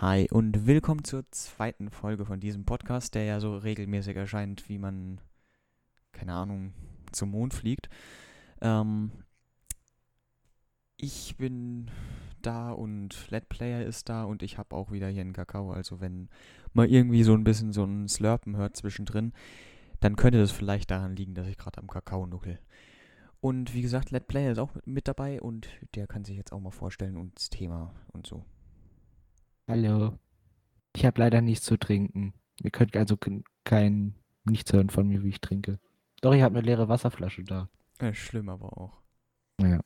Hi und willkommen zur zweiten Folge von diesem Podcast, der ja so regelmäßig erscheint, wie man, keine Ahnung, zum Mond fliegt. Ähm, ich bin da und Let Player ist da und ich habe auch wieder hier einen Kakao. Also wenn man irgendwie so ein bisschen so ein Slurpen hört zwischendrin, dann könnte das vielleicht daran liegen, dass ich gerade am Kakao nuckel. Und wie gesagt, Let Player ist auch mit dabei und der kann sich jetzt auch mal vorstellen und das Thema und so. Hallo. Ich habe leider nichts zu trinken. Ihr könnt also kein nichts hören von mir, wie ich trinke. Doch, ich habe eine leere Wasserflasche da. Ja, schlimm aber auch. Ja.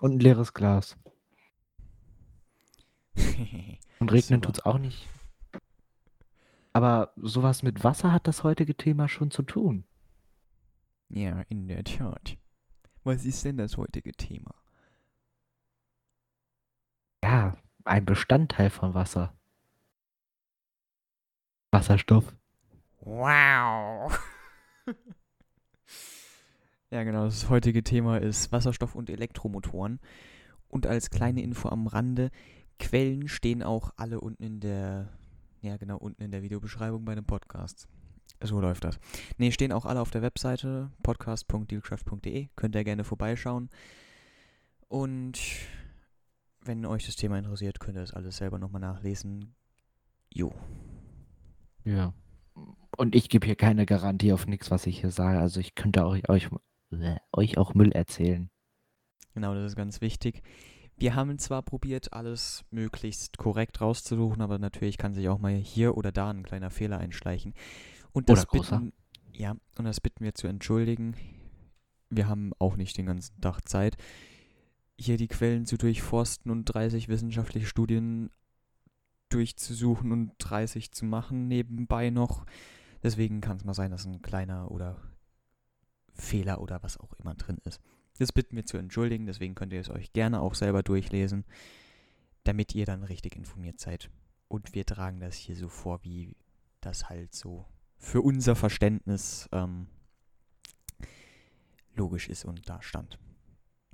Und ein leeres Glas. Und regnen tut's auch nicht. Aber sowas mit Wasser hat das heutige Thema schon zu tun. Ja, in der Tat. Was ist denn das heutige Thema? Ja, ein Bestandteil von Wasser. Wasserstoff. Wow. ja, genau. Das heutige Thema ist Wasserstoff und Elektromotoren. Und als kleine Info am Rande, Quellen stehen auch alle unten in der, ja genau, unten in der Videobeschreibung bei dem Podcast. So läuft das. Ne, stehen auch alle auf der Webseite podcast.dealcraft.de. Könnt ihr gerne vorbeischauen. Und wenn euch das Thema interessiert, könnt ihr das alles selber nochmal nachlesen. Jo. Ja. Und ich gebe hier keine Garantie auf nichts, was ich hier sage. Also ich könnte euch, euch, äh, euch auch Müll erzählen. Genau, das ist ganz wichtig. Wir haben zwar probiert, alles möglichst korrekt rauszusuchen, aber natürlich kann sich auch mal hier oder da ein kleiner Fehler einschleichen. Und das oder großer. bitten, ja, und das bitten wir zu entschuldigen. Wir haben auch nicht den ganzen Tag Zeit, hier die Quellen zu durchforsten und 30 wissenschaftliche Studien durchzusuchen und 30 zu machen nebenbei noch. Deswegen kann es mal sein, dass ein kleiner oder Fehler oder was auch immer drin ist. Das bitten wir zu entschuldigen, deswegen könnt ihr es euch gerne auch selber durchlesen, damit ihr dann richtig informiert seid. Und wir tragen das hier so vor, wie das halt so für unser Verständnis ähm, logisch ist und da stand.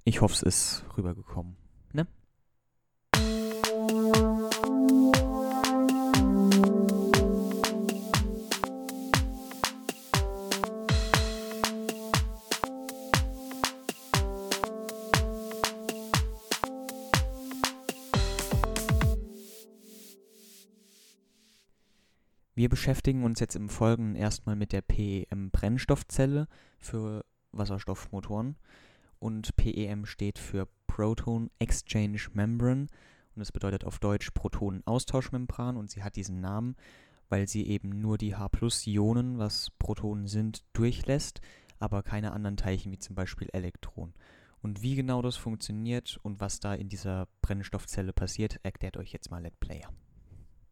Ich hoffe, es ist rübergekommen. Ne? Wir beschäftigen uns jetzt im Folgenden erstmal mit der PEM-Brennstoffzelle für Wasserstoffmotoren. Und PEM steht für Proton Exchange Membrane und das bedeutet auf Deutsch Protonenaustauschmembran und sie hat diesen Namen, weil sie eben nur die H-Ionen, was Protonen sind, durchlässt, aber keine anderen Teilchen wie zum Beispiel Elektronen. Und wie genau das funktioniert und was da in dieser Brennstoffzelle passiert, erklärt euch jetzt mal Let Player.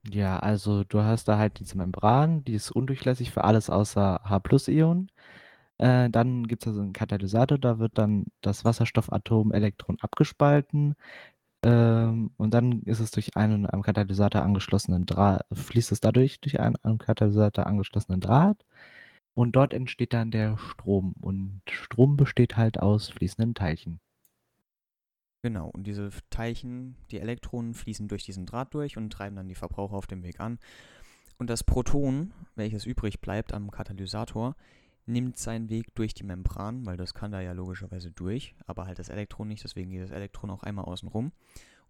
Ja, also du hast da halt diese Membran, die ist undurchlässig für alles außer H+-Ionen. Äh, dann gibt es da so einen Katalysator, da wird dann das Wasserstoffatom Elektron abgespalten. Ähm, und dann ist es durch einen am Katalysator angeschlossenen Draht, fließt es dadurch durch einen am Katalysator angeschlossenen Draht. Und dort entsteht dann der Strom. Und Strom besteht halt aus fließenden Teilchen. Genau, und diese Teilchen, die Elektronen, fließen durch diesen Draht durch und treiben dann die Verbraucher auf dem Weg an. Und das Proton, welches übrig bleibt am Katalysator, nimmt seinen Weg durch die Membran, weil das kann da ja logischerweise durch, aber halt das Elektron nicht, deswegen geht das Elektron auch einmal außen rum.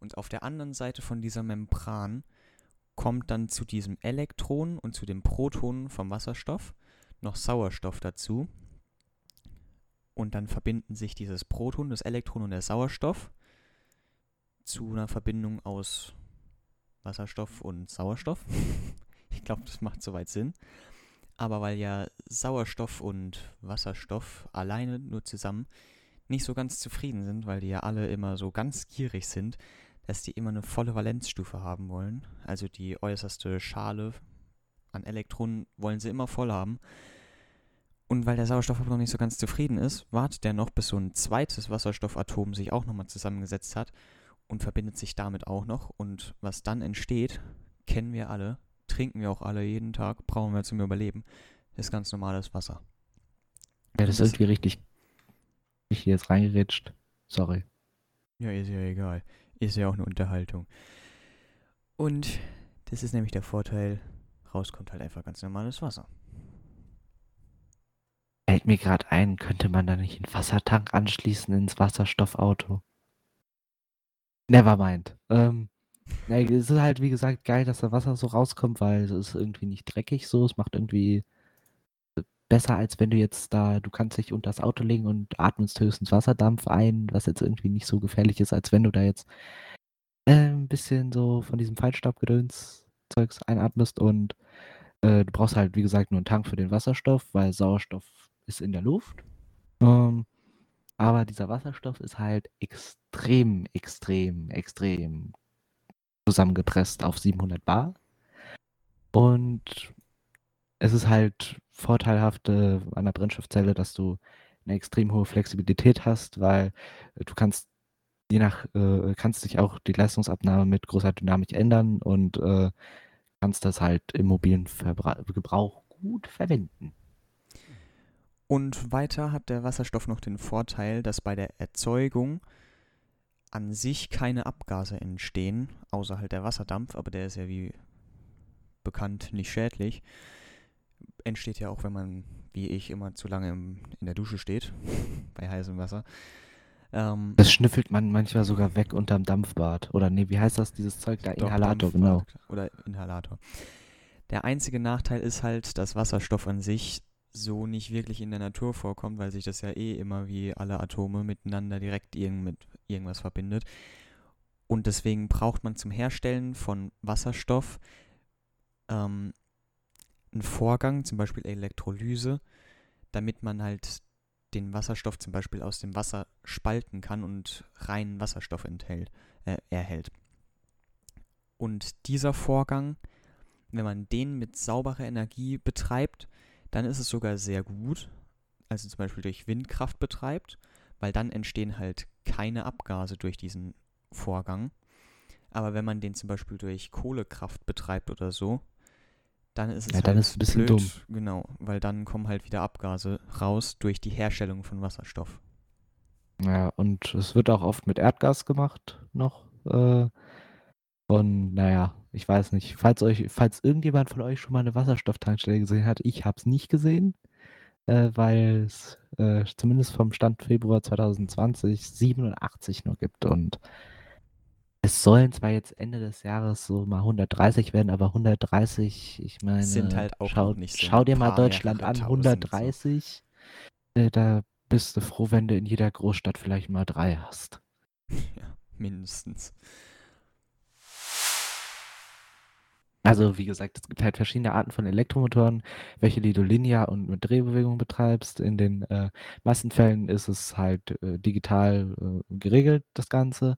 Und auf der anderen Seite von dieser Membran kommt dann zu diesem Elektron und zu dem Proton vom Wasserstoff noch Sauerstoff dazu. Und dann verbinden sich dieses Proton, das Elektron und der Sauerstoff zu einer Verbindung aus Wasserstoff und Sauerstoff. ich glaube, das macht soweit Sinn. Aber weil ja Sauerstoff und Wasserstoff alleine nur zusammen nicht so ganz zufrieden sind, weil die ja alle immer so ganz gierig sind, dass die immer eine volle Valenzstufe haben wollen. Also die äußerste Schale an Elektronen wollen sie immer voll haben. Und weil der Sauerstoff aber noch nicht so ganz zufrieden ist, wartet der noch, bis so ein zweites Wasserstoffatom sich auch nochmal zusammengesetzt hat und verbindet sich damit auch noch. Und was dann entsteht, kennen wir alle, trinken wir auch alle jeden Tag, brauchen wir zum Überleben, ist ganz normales Wasser. Ja, das ist irgendwie richtig. Ich hier jetzt reingerätscht. Sorry. Ja, ist ja egal. Ist ja auch eine Unterhaltung. Und Das ist nämlich der Vorteil. Rauskommt halt einfach ganz normales Wasser. Fällt mir gerade ein, könnte man da nicht einen Wassertank anschließen ins Wasserstoffauto? Nevermind. Ähm, na, es ist halt, wie gesagt, geil, dass da Wasser so rauskommt, weil es ist irgendwie nicht dreckig so. Es macht irgendwie besser, als wenn du jetzt da, du kannst dich unter das Auto legen und atmest höchstens Wasserdampf ein, was jetzt irgendwie nicht so gefährlich ist, als wenn du da jetzt äh, ein bisschen so von diesem Feinstaubgedöns-Zeugs einatmest und äh, du brauchst halt, wie gesagt, nur einen Tank für den Wasserstoff, weil Sauerstoff ist in der Luft. Ähm, aber dieser Wasserstoff ist halt extrem, extrem, extrem zusammengepresst auf 700 Bar. Und es ist halt vorteilhaft äh, an der Brennstoffzelle, dass du eine extrem hohe Flexibilität hast, weil du kannst je nach, äh, kannst dich auch die Leistungsabnahme mit großer Dynamik ändern und äh, kannst das halt im mobilen Verbra Gebrauch gut verwenden. Und weiter hat der Wasserstoff noch den Vorteil, dass bei der Erzeugung an sich keine Abgase entstehen, außer halt der Wasserdampf, aber der ist ja wie bekannt nicht schädlich. Entsteht ja auch, wenn man, wie ich, immer zu lange im, in der Dusche steht, bei heißem Wasser. Ähm, das schnüffelt man manchmal sogar weg unterm Dampfbad. Oder nee, wie heißt das, dieses Zeug da? Inhalator, genau. Oder Inhalator. Der einzige Nachteil ist halt, dass Wasserstoff an sich so nicht wirklich in der Natur vorkommt, weil sich das ja eh immer wie alle Atome miteinander direkt irgend mit irgendwas verbindet. Und deswegen braucht man zum Herstellen von Wasserstoff ähm, einen Vorgang, zum Beispiel Elektrolyse, damit man halt den Wasserstoff zum Beispiel aus dem Wasser spalten kann und reinen Wasserstoff enthält, äh, erhält. Und dieser Vorgang, wenn man den mit sauberer Energie betreibt, dann ist es sogar sehr gut, also zum Beispiel durch Windkraft betreibt, weil dann entstehen halt keine Abgase durch diesen Vorgang. Aber wenn man den zum Beispiel durch Kohlekraft betreibt oder so, dann ist es ja, halt dann ist ein bisschen blöd, dumm. Genau, weil dann kommen halt wieder Abgase raus durch die Herstellung von Wasserstoff. Ja, und es wird auch oft mit Erdgas gemacht noch. Äh, und naja, ich weiß nicht, falls euch, falls irgendjemand von euch schon mal eine Wasserstofftankstelle gesehen hat, ich habe es nicht gesehen, äh, weil es äh, zumindest vom Stand Februar 2020 87 nur gibt und es sollen zwar jetzt Ende des Jahres so mal 130 werden, aber 130, ich meine, sind halt auch schau, nicht so schau dir mal Deutschland an, 130, so. äh, da bist du froh, wenn du in jeder Großstadt vielleicht mal drei hast. Ja, mindestens. Also wie gesagt, es gibt halt verschiedene Arten von Elektromotoren, welche die du linear und mit Drehbewegung betreibst. In den äh, meisten Fällen ist es halt äh, digital äh, geregelt, das Ganze.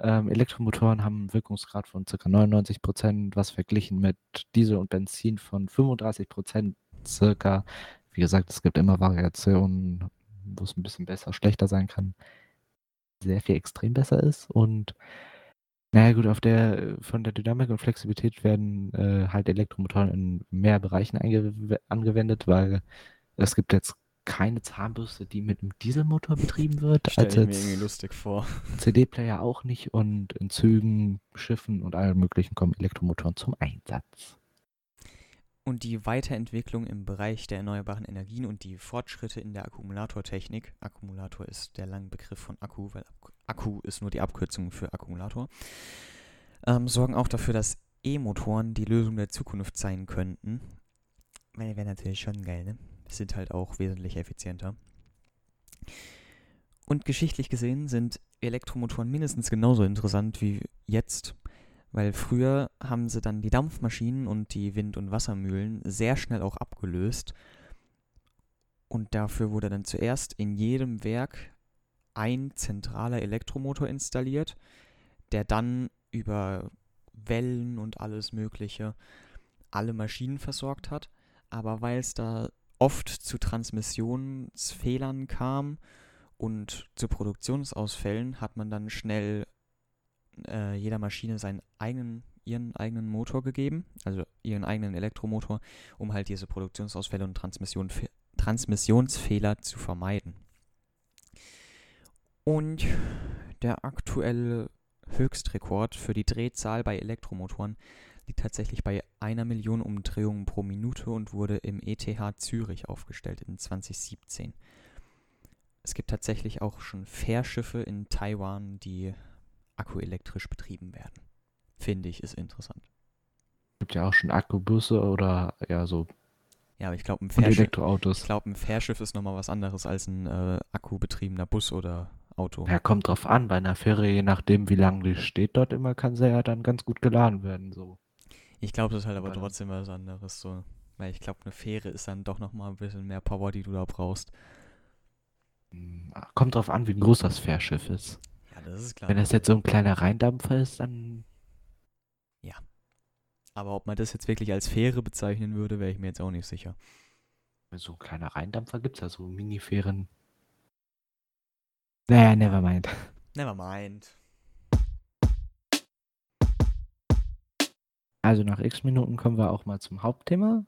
Ähm, Elektromotoren haben einen Wirkungsgrad von ca. 99 Prozent, was verglichen mit Diesel und Benzin von 35 Prozent circa. Wie gesagt, es gibt immer Variationen, wo es ein bisschen besser, schlechter sein kann. Sehr viel extrem besser ist und naja gut, auf der von der Dynamik und Flexibilität werden äh, halt Elektromotoren in mehr Bereichen angewendet, weil es gibt jetzt keine Zahnbürste, die mit einem Dieselmotor betrieben wird. Stell ich mir irgendwie lustig vor. CD-Player auch nicht und in Zügen, Schiffen und allem möglichen kommen Elektromotoren zum Einsatz. Und die Weiterentwicklung im Bereich der erneuerbaren Energien und die Fortschritte in der Akkumulatortechnik, Akkumulator ist der lange Begriff von Akku, weil Akku ist nur die Abkürzung für Akkumulator, ähm, sorgen auch dafür, dass E-Motoren die Lösung der Zukunft sein könnten. Weil wäre natürlich schon geil, ne? Sind halt auch wesentlich effizienter. Und geschichtlich gesehen sind Elektromotoren mindestens genauso interessant wie jetzt weil früher haben sie dann die Dampfmaschinen und die Wind- und Wassermühlen sehr schnell auch abgelöst. Und dafür wurde dann zuerst in jedem Werk ein zentraler Elektromotor installiert, der dann über Wellen und alles Mögliche alle Maschinen versorgt hat. Aber weil es da oft zu Transmissionsfehlern kam und zu Produktionsausfällen, hat man dann schnell äh, jeder Maschine seinen eigenen, ihren eigenen Motor gegeben, also ihren eigenen Elektromotor, um halt diese Produktionsausfälle und Transmission, Transmissionsfehler zu vermeiden. Und der aktuelle Höchstrekord für die Drehzahl bei Elektromotoren liegt tatsächlich bei einer Million Umdrehungen pro Minute und wurde im ETH Zürich aufgestellt in 2017. Es gibt tatsächlich auch schon Fährschiffe in Taiwan, die akkuelektrisch betrieben werden. Finde ich, ist interessant. Es gibt ja auch schon Akkubusse oder ja so Ja, aber ich glaube, ein, ich glaub, ein Fährschiff ist nochmal was anderes als ein äh, akkubetriebener Bus oder Auto. Ja, kommt drauf an. Bei einer Fähre, je nachdem, wie lange die steht dort immer, kann sie ja dann ganz gut geladen werden. So. Ich glaube, das ist halt aber trotzdem was anderes. So. Weil ich glaube, eine Fähre ist dann doch nochmal ein bisschen mehr Power, die du da brauchst. Hm, Kommt drauf an, wie groß das Fährschiff ist. Ja, das ist klar. Wenn das jetzt so ein kleiner Rheindampfer ist, dann aber ob man das jetzt wirklich als Fähre bezeichnen würde, wäre ich mir jetzt auch nicht sicher. so ein kleiner Rheindampfer gibt es ja so Minifähren. Naja, never mind. Never mind. Also nach x Minuten kommen wir auch mal zum Hauptthema.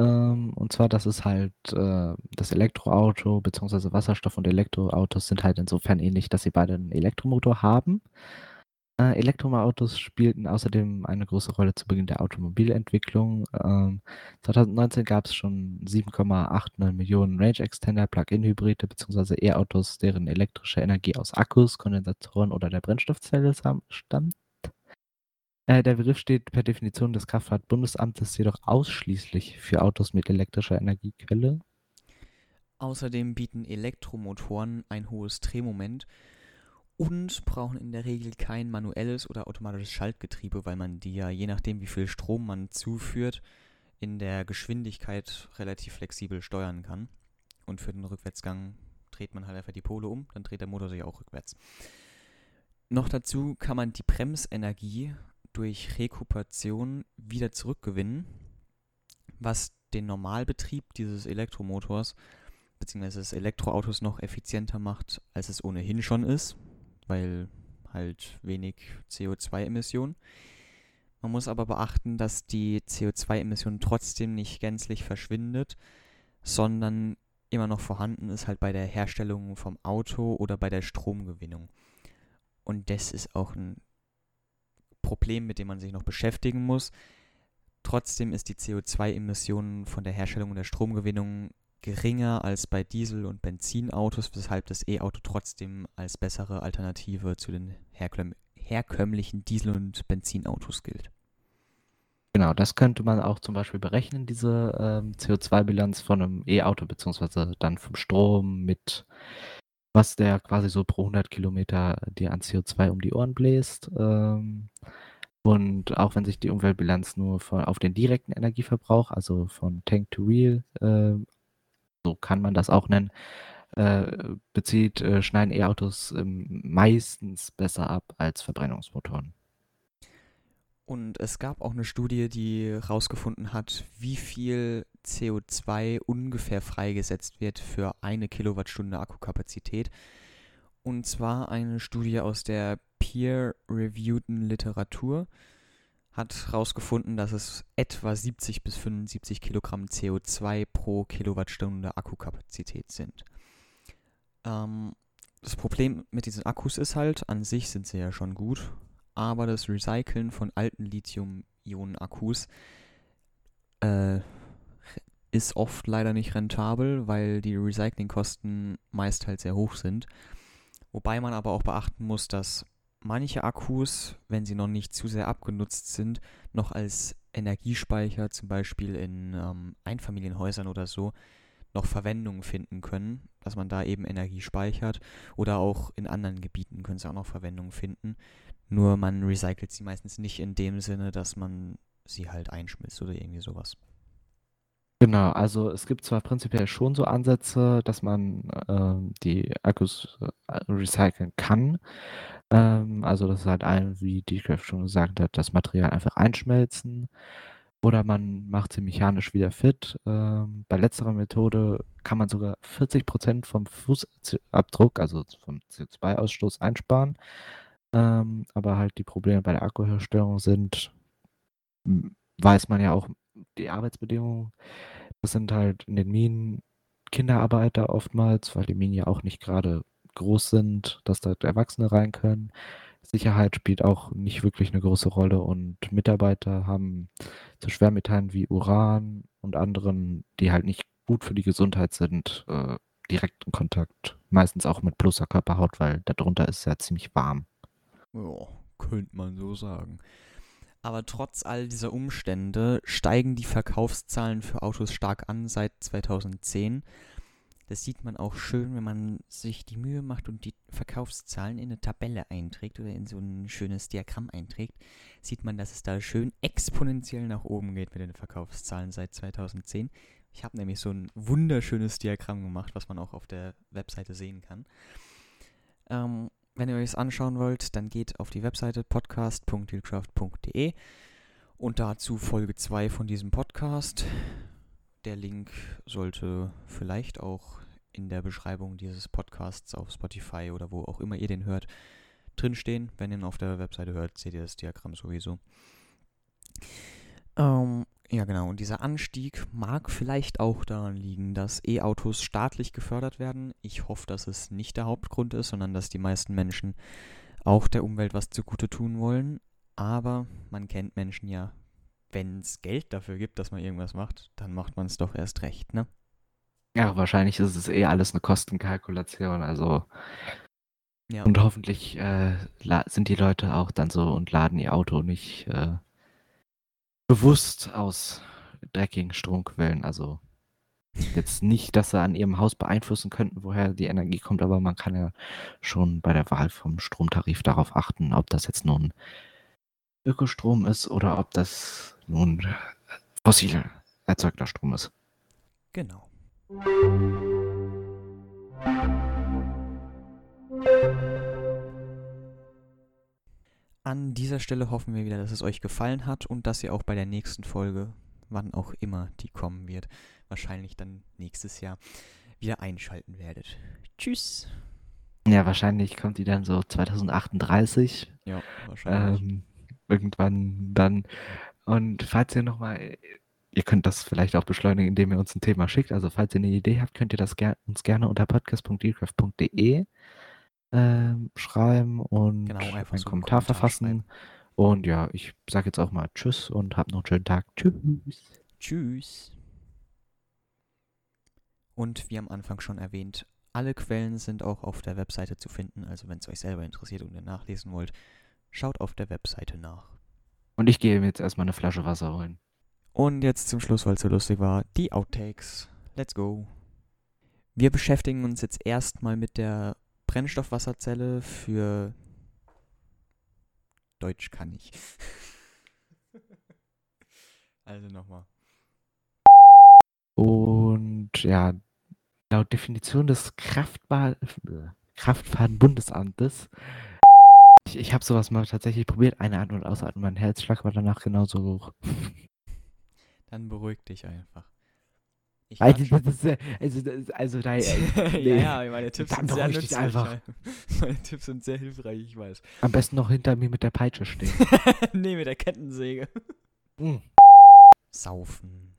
Ähm, und zwar, das ist halt äh, das Elektroauto, beziehungsweise Wasserstoff- und Elektroautos sind halt insofern ähnlich, dass sie beide einen Elektromotor haben. Äh, Elektroautos spielten außerdem eine große Rolle zu Beginn der Automobilentwicklung. Ähm, 2019 gab es schon 7,89 Millionen Range Extender, Plug-in-Hybride bzw. E-Autos, deren elektrische Energie aus Akkus, Kondensatoren oder der Brennstoffzelle stammt. Äh, der Begriff steht per Definition des Kraftfahrtbundesamtes jedoch ausschließlich für Autos mit elektrischer Energiequelle. Außerdem bieten Elektromotoren ein hohes Drehmoment und brauchen in der Regel kein manuelles oder automatisches Schaltgetriebe, weil man die ja je nachdem, wie viel Strom man zuführt, in der Geschwindigkeit relativ flexibel steuern kann. Und für den Rückwärtsgang dreht man halt einfach die Pole um, dann dreht der Motor sich auch rückwärts. Noch dazu kann man die Bremsenergie durch Rekuperation wieder zurückgewinnen, was den Normalbetrieb dieses Elektromotors bzw. des Elektroautos noch effizienter macht, als es ohnehin schon ist, weil halt wenig CO2-Emissionen. Man muss aber beachten, dass die CO2-Emission trotzdem nicht gänzlich verschwindet, sondern immer noch vorhanden ist halt bei der Herstellung vom Auto oder bei der Stromgewinnung. Und das ist auch ein Problem, mit dem man sich noch beschäftigen muss. Trotzdem ist die CO2-Emission von der Herstellung und der Stromgewinnung geringer als bei Diesel- und Benzinautos, weshalb das E-Auto trotzdem als bessere Alternative zu den herkömm herkömmlichen Diesel- und Benzinautos gilt. Genau, das könnte man auch zum Beispiel berechnen, diese ähm, CO2-Bilanz von einem E-Auto, beziehungsweise dann vom Strom mit was der quasi so pro 100 Kilometer dir an CO2 um die Ohren bläst. Ähm, und auch wenn sich die Umweltbilanz nur von, auf den direkten Energieverbrauch, also von Tank to Wheel, äh, so kann man das auch nennen, äh, bezieht, äh, schneiden E-Autos ähm, meistens besser ab als Verbrennungsmotoren. Und es gab auch eine Studie, die herausgefunden hat, wie viel CO2 ungefähr freigesetzt wird für eine Kilowattstunde Akkukapazität. Und zwar eine Studie aus der peer-reviewten Literatur hat herausgefunden, dass es etwa 70 bis 75 Kilogramm CO2 pro Kilowattstunde Akkukapazität sind. Ähm, das Problem mit diesen Akkus ist halt, an sich sind sie ja schon gut, aber das Recyceln von alten Lithium-Ionen-Akkus äh, ist oft leider nicht rentabel, weil die Recyclingkosten meist halt sehr hoch sind. Wobei man aber auch beachten muss, dass manche Akkus, wenn sie noch nicht zu sehr abgenutzt sind, noch als Energiespeicher, zum Beispiel in ähm, Einfamilienhäusern oder so, noch Verwendung finden können, dass man da eben Energie speichert. Oder auch in anderen Gebieten können sie auch noch Verwendung finden. Nur man recycelt sie meistens nicht in dem Sinne, dass man sie halt einschmilzt oder irgendwie sowas. Genau, also es gibt zwar prinzipiell schon so Ansätze, dass man ähm, die Akkus äh, recyceln kann. Ähm, also das ist halt ein, wie Decraft schon gesagt hat, das Material einfach einschmelzen. Oder man macht sie mechanisch wieder fit. Ähm, bei letzterer Methode kann man sogar 40% vom Fußabdruck, also vom CO2-Ausstoß einsparen. Ähm, aber halt die Probleme bei der Akkuherstellung sind, weiß man ja auch, die Arbeitsbedingungen, das sind halt in den Minen Kinderarbeiter oftmals, weil die Minen ja auch nicht gerade groß sind, dass da Erwachsene rein können. Sicherheit spielt auch nicht wirklich eine große Rolle und Mitarbeiter haben zu Schwermetallen wie Uran und anderen, die halt nicht gut für die Gesundheit sind, äh, direkten Kontakt. Meistens auch mit bloßer Körperhaut, weil darunter ist es ja ziemlich warm. Ja, könnte man so sagen. Aber trotz all dieser Umstände steigen die Verkaufszahlen für Autos stark an seit 2010. Das sieht man auch schön, wenn man sich die Mühe macht und die Verkaufszahlen in eine Tabelle einträgt oder in so ein schönes Diagramm einträgt, sieht man, dass es da schön exponentiell nach oben geht mit den Verkaufszahlen seit 2010. Ich habe nämlich so ein wunderschönes Diagramm gemacht, was man auch auf der Webseite sehen kann. Ähm, wenn ihr euch es anschauen wollt, dann geht auf die Webseite podcast.dealcraft.de und dazu Folge 2 von diesem Podcast. Der Link sollte vielleicht auch in der Beschreibung dieses Podcasts auf Spotify oder wo auch immer ihr den hört, drinstehen. Wenn ihr ihn auf der Webseite hört, seht ihr das Diagramm sowieso. Ähm, ja, genau. Und dieser Anstieg mag vielleicht auch daran liegen, dass E-Autos staatlich gefördert werden. Ich hoffe, dass es nicht der Hauptgrund ist, sondern dass die meisten Menschen auch der Umwelt was zugute tun wollen. Aber man kennt Menschen ja, wenn es Geld dafür gibt, dass man irgendwas macht, dann macht man es doch erst recht, ne? Ja, wahrscheinlich ist es eh alles eine Kostenkalkulation, also. Ja. Und hoffentlich äh, sind die Leute auch dann so und laden ihr Auto nicht äh, bewusst aus dreckigen Stromquellen. Also jetzt nicht, dass sie an ihrem Haus beeinflussen könnten, woher die Energie kommt, aber man kann ja schon bei der Wahl vom Stromtarif darauf achten, ob das jetzt nun Ökostrom ist oder ob das nun fossil erzeugter Strom ist. Genau. An dieser Stelle hoffen wir wieder, dass es euch gefallen hat und dass ihr auch bei der nächsten Folge, wann auch immer die kommen wird, wahrscheinlich dann nächstes Jahr wieder einschalten werdet. Tschüss. Ja, wahrscheinlich kommt die dann so 2038. Ja, wahrscheinlich. Ähm, irgendwann dann. Und falls ihr nochmal, ihr könnt das vielleicht auch beschleunigen, indem ihr uns ein Thema schickt. Also falls ihr eine Idee habt, könnt ihr das ger uns gerne unter podcast.dealcraft.de ähm, schreiben und genau, einen so Kommentar verfassen. Schreiben. Und ja, ich sage jetzt auch mal Tschüss und habt noch einen schönen Tag. Tschüss. Tschüss. Und wie am Anfang schon erwähnt, alle Quellen sind auch auf der Webseite zu finden. Also wenn es euch selber interessiert und ihr nachlesen wollt, schaut auf der Webseite nach. Und ich gehe mir jetzt erstmal eine Flasche Wasser holen. Und jetzt zum Schluss, weil es so lustig war, die Outtakes. Let's go. Wir beschäftigen uns jetzt erstmal mit der Brennstoffwasserzelle für Deutsch kann ich. also nochmal. Und ja, laut Definition des Kraftfahr Kraftfahrtenbundesamtes, ich, ich habe sowas mal tatsächlich probiert, eine An- und Ausatmen, mein Herzschlag war danach genauso hoch. Dann beruhig dich einfach. Also, das ist, also, das, also da, äh, ja, ja, meine Tipps sind sehr nützlich. Einfach. Meine Tipps sind sehr hilfreich, ich weiß. Am besten noch hinter mir mit der Peitsche stehen. nee, mit der Kettensäge. Mm. Saufen.